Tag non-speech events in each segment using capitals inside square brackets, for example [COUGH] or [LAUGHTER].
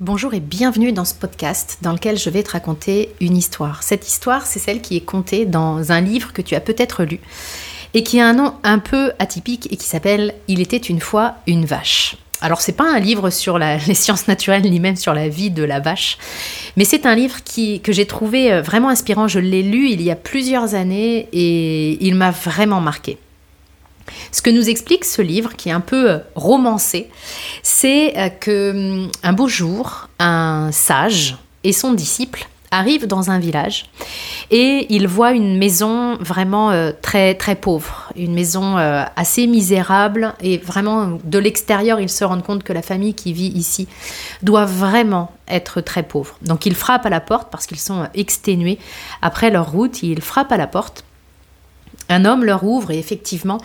Bonjour et bienvenue dans ce podcast dans lequel je vais te raconter une histoire. Cette histoire, c'est celle qui est contée dans un livre que tu as peut-être lu et qui a un nom un peu atypique et qui s'appelle Il était une fois une vache. Alors c'est pas un livre sur [LAUGHS] les sciences naturelles ni même sur la vie de la vache, mais c'est un livre qui, que j'ai trouvé euh, vraiment inspirant. Je l'ai lu il y a plusieurs années et il m'a vraiment marqué. Ce que nous explique ce livre, qui est un peu euh, romancé, c'est euh, que hum, un beau jour, un sage et son disciple arrivent dans un village et ils voient une maison vraiment euh, très très pauvre, une maison assez misérable et vraiment de l'extérieur ils se rendent compte que la famille qui vit ici doit vraiment être très pauvre. Donc ils frappent à la porte parce qu'ils sont exténués après leur route, ils frappent à la porte un homme leur ouvre et effectivement,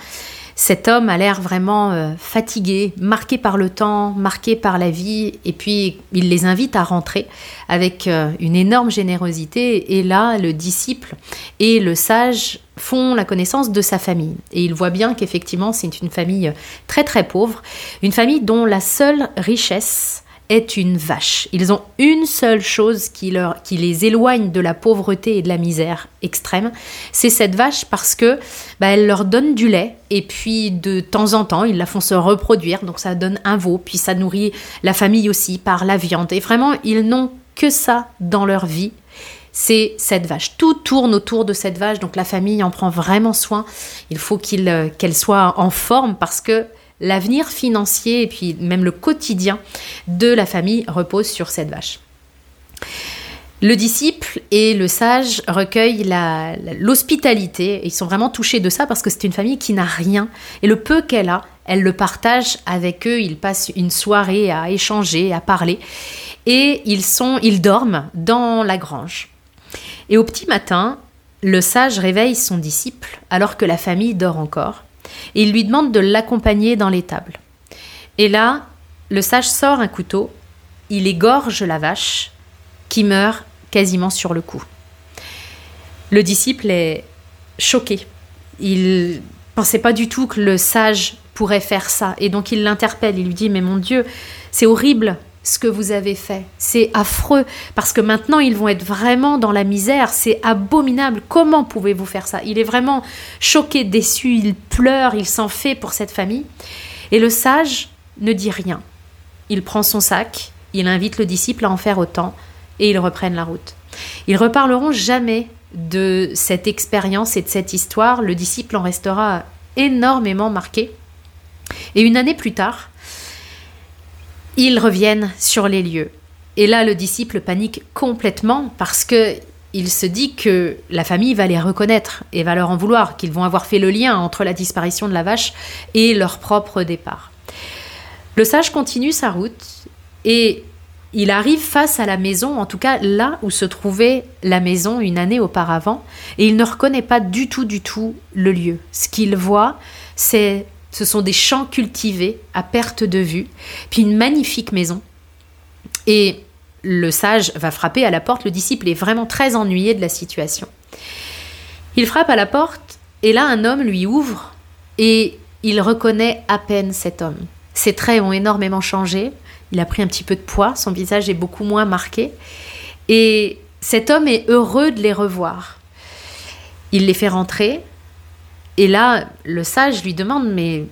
cet homme a l'air vraiment euh, fatigué, marqué par le temps, marqué par la vie, et puis il les invite à rentrer avec euh, une énorme générosité. Et là, le disciple et le sage font la connaissance de sa famille. Et il voit bien qu'effectivement, c'est une famille très très pauvre, une famille dont la seule richesse est une vache. Ils ont une seule chose qui, leur, qui les éloigne de la pauvreté et de la misère extrême, c'est cette vache parce que bah, elle leur donne du lait et puis de temps en temps ils la font se reproduire, donc ça donne un veau, puis ça nourrit la famille aussi par la viande. Et vraiment, ils n'ont que ça dans leur vie c'est cette vache. Tout tourne autour de cette vache, donc la famille en prend vraiment soin. Il faut euh, qu'elle soit en forme parce que l'avenir financier et puis même le quotidien de la famille repose sur cette vache. Le disciple et le sage recueillent l'hospitalité. Ils sont vraiment touchés de ça parce que c'est une famille qui n'a rien. Et le peu qu'elle a, elle le partage avec eux. Ils passent une soirée à échanger, à parler. Et ils, sont, ils dorment dans la grange. Et au petit matin, le sage réveille son disciple alors que la famille dort encore et il lui demande de l'accompagner dans l'étable. Et là, le sage sort un couteau, il égorge la vache, qui meurt quasiment sur le coup. Le disciple est choqué. Il pensait pas du tout que le sage pourrait faire ça, et donc il l'interpelle, il lui dit, mais mon Dieu, c'est horrible, ce que vous avez fait. C'est affreux, parce que maintenant ils vont être vraiment dans la misère, c'est abominable. Comment pouvez-vous faire ça? Il est vraiment choqué, déçu, il pleure, il s'en fait pour cette famille. Et le sage ne dit rien. Il prend son sac, il invite le disciple à en faire autant, et ils reprennent la route. Ils reparleront jamais de cette expérience et de cette histoire. Le disciple en restera énormément marqué. Et une année plus tard, ils reviennent sur les lieux. Et là, le disciple panique complètement parce que il se dit que la famille va les reconnaître et va leur en vouloir, qu'ils vont avoir fait le lien entre la disparition de la vache et leur propre départ. Le sage continue sa route et il arrive face à la maison, en tout cas là où se trouvait la maison une année auparavant, et il ne reconnaît pas du tout, du tout le lieu. Ce qu'il voit, c'est ce sont des champs cultivés à perte de vue, puis une magnifique maison. Et le sage va frapper à la porte, le disciple est vraiment très ennuyé de la situation. Il frappe à la porte, et là un homme lui ouvre, et il reconnaît à peine cet homme. Ses traits ont énormément changé, il a pris un petit peu de poids, son visage est beaucoup moins marqué, et cet homme est heureux de les revoir. Il les fait rentrer, et là, le sage lui demande, mais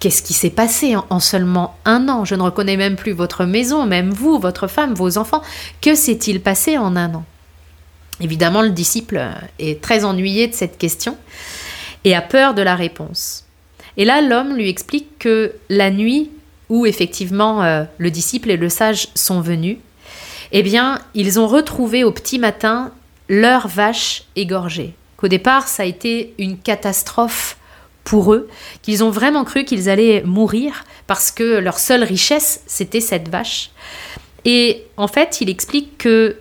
qu'est-ce qui s'est passé en, seulement un an Je ne reconnais même plus votre maison, même vous, votre femme, vos enfants. Que s'est-il passé en un an Évidemment, le disciple est très ennuyé de cette question et a peur de la réponse. Et là, l'homme lui explique que la nuit où effectivement euh, le disciple et le sage sont venus, eh bien, ils ont retrouvé au petit matin leur vache égorgée qu'au départ, ça a été une catastrophe pour eux, qu'ils ont vraiment cru qu'ils allaient mourir parce que leur seule richesse, c'était cette vache. Et en fait, il explique que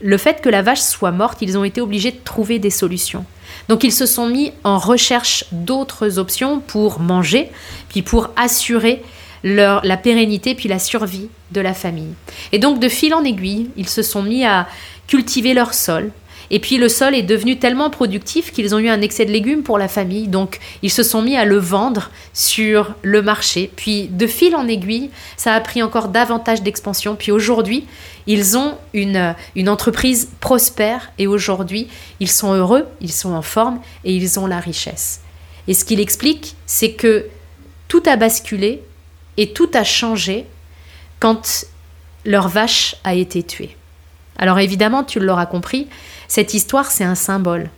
le fait que la vache soit morte, ils ont été obligés de trouver des solutions. Donc ils se sont mis en recherche d'autres options pour manger, puis pour assurer leur, la pérennité, puis la survie de la famille. Et donc de fil en aiguille, ils se sont mis à cultiver leur sol, Et puis le sol est devenu tellement productif qu'ils ont eu un excès de légumes pour la famille. Donc ils se sont mis à le vendre sur le marché. Puis de fil en aiguille, ça a pris encore davantage d'expansion. Puis aujourd'hui, ils ont une, une entreprise prospère et aujourd'hui, ils sont heureux, ils sont en forme et ils ont la richesse. Et ce qu'il explique, c'est que tout a basculé et tout a changé quand leur vache a été tuée. Alors évidemment, tu l'auras compris, cette histoire, c'est un symbole.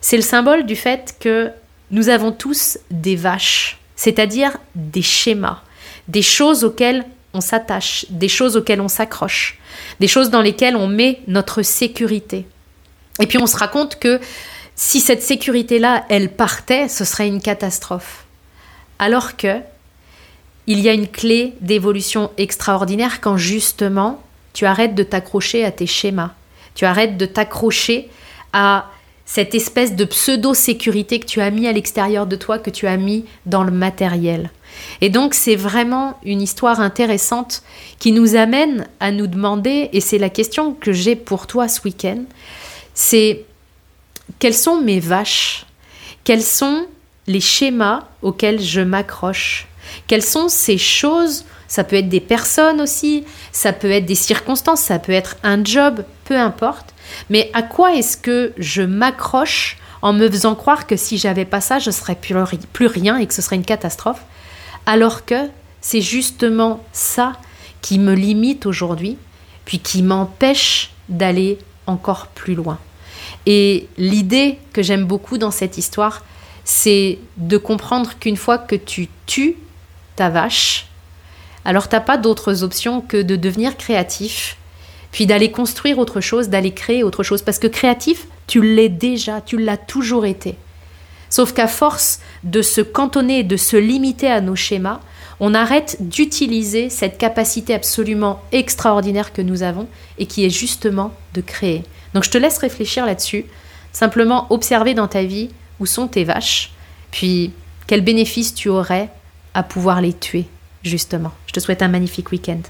C'est le symbole du fait que nous avons tous des vaches, c'est-à-dire des schémas, des choses auxquelles on s'attache, des choses auxquelles on s'accroche, des choses dans lesquelles on met notre sécurité. Et puis on se raconte que si cette sécurité-là, elle partait, ce serait une catastrophe. Alors que il y a une clé d'évolution extraordinaire quand justement tu arrêtes de t'accrocher à tes schémas, tu arrêtes de t'accrocher à cette espèce de pseudo-sécurité que tu as mis à l'extérieur de toi, que tu as mis dans le matériel. Et donc c'est vraiment une histoire intéressante qui nous amène à nous demander, et c'est la question que j'ai pour toi ce week-end, c'est quelles sont mes vaches? Quels sont les schémas auxquels je m'accroche? Quelles sont ces choses? Ça peut être des personnes aussi, ça peut être des circonstances, ça peut être un job, peu importe. Mais à quoi est-ce que je m'accroche en me faisant croire que si j'avais pas ça, je serais plus, plus rien et que ce serait une catastrophe? Alors que c'est justement ça qui me limite aujourd'hui, puis qui m'empêche d'aller encore plus loin. Et l'idée que j'aime beaucoup dans cette histoire, c'est de comprendre qu'une fois que tu tues ta vache, alors t'as pas d'autres options que de devenir créatif, puis d'aller construire autre chose, d'aller créer autre chose. Parce que créatif, tu l'es déjà, tu l'as toujours été. Sauf qu'à force de se cantonner, de se limiter à nos schémas, on arrête d'utiliser cette capacité absolument extraordinaire que nous avons et qui est justement de créer. Donc je te laisse réfléchir là-dessus, simplement observer dans ta vie où sont tes vaches, puis quel bénéfice tu aurais à pouvoir les tuer, justement. Je te souhaite un magnifique week-end.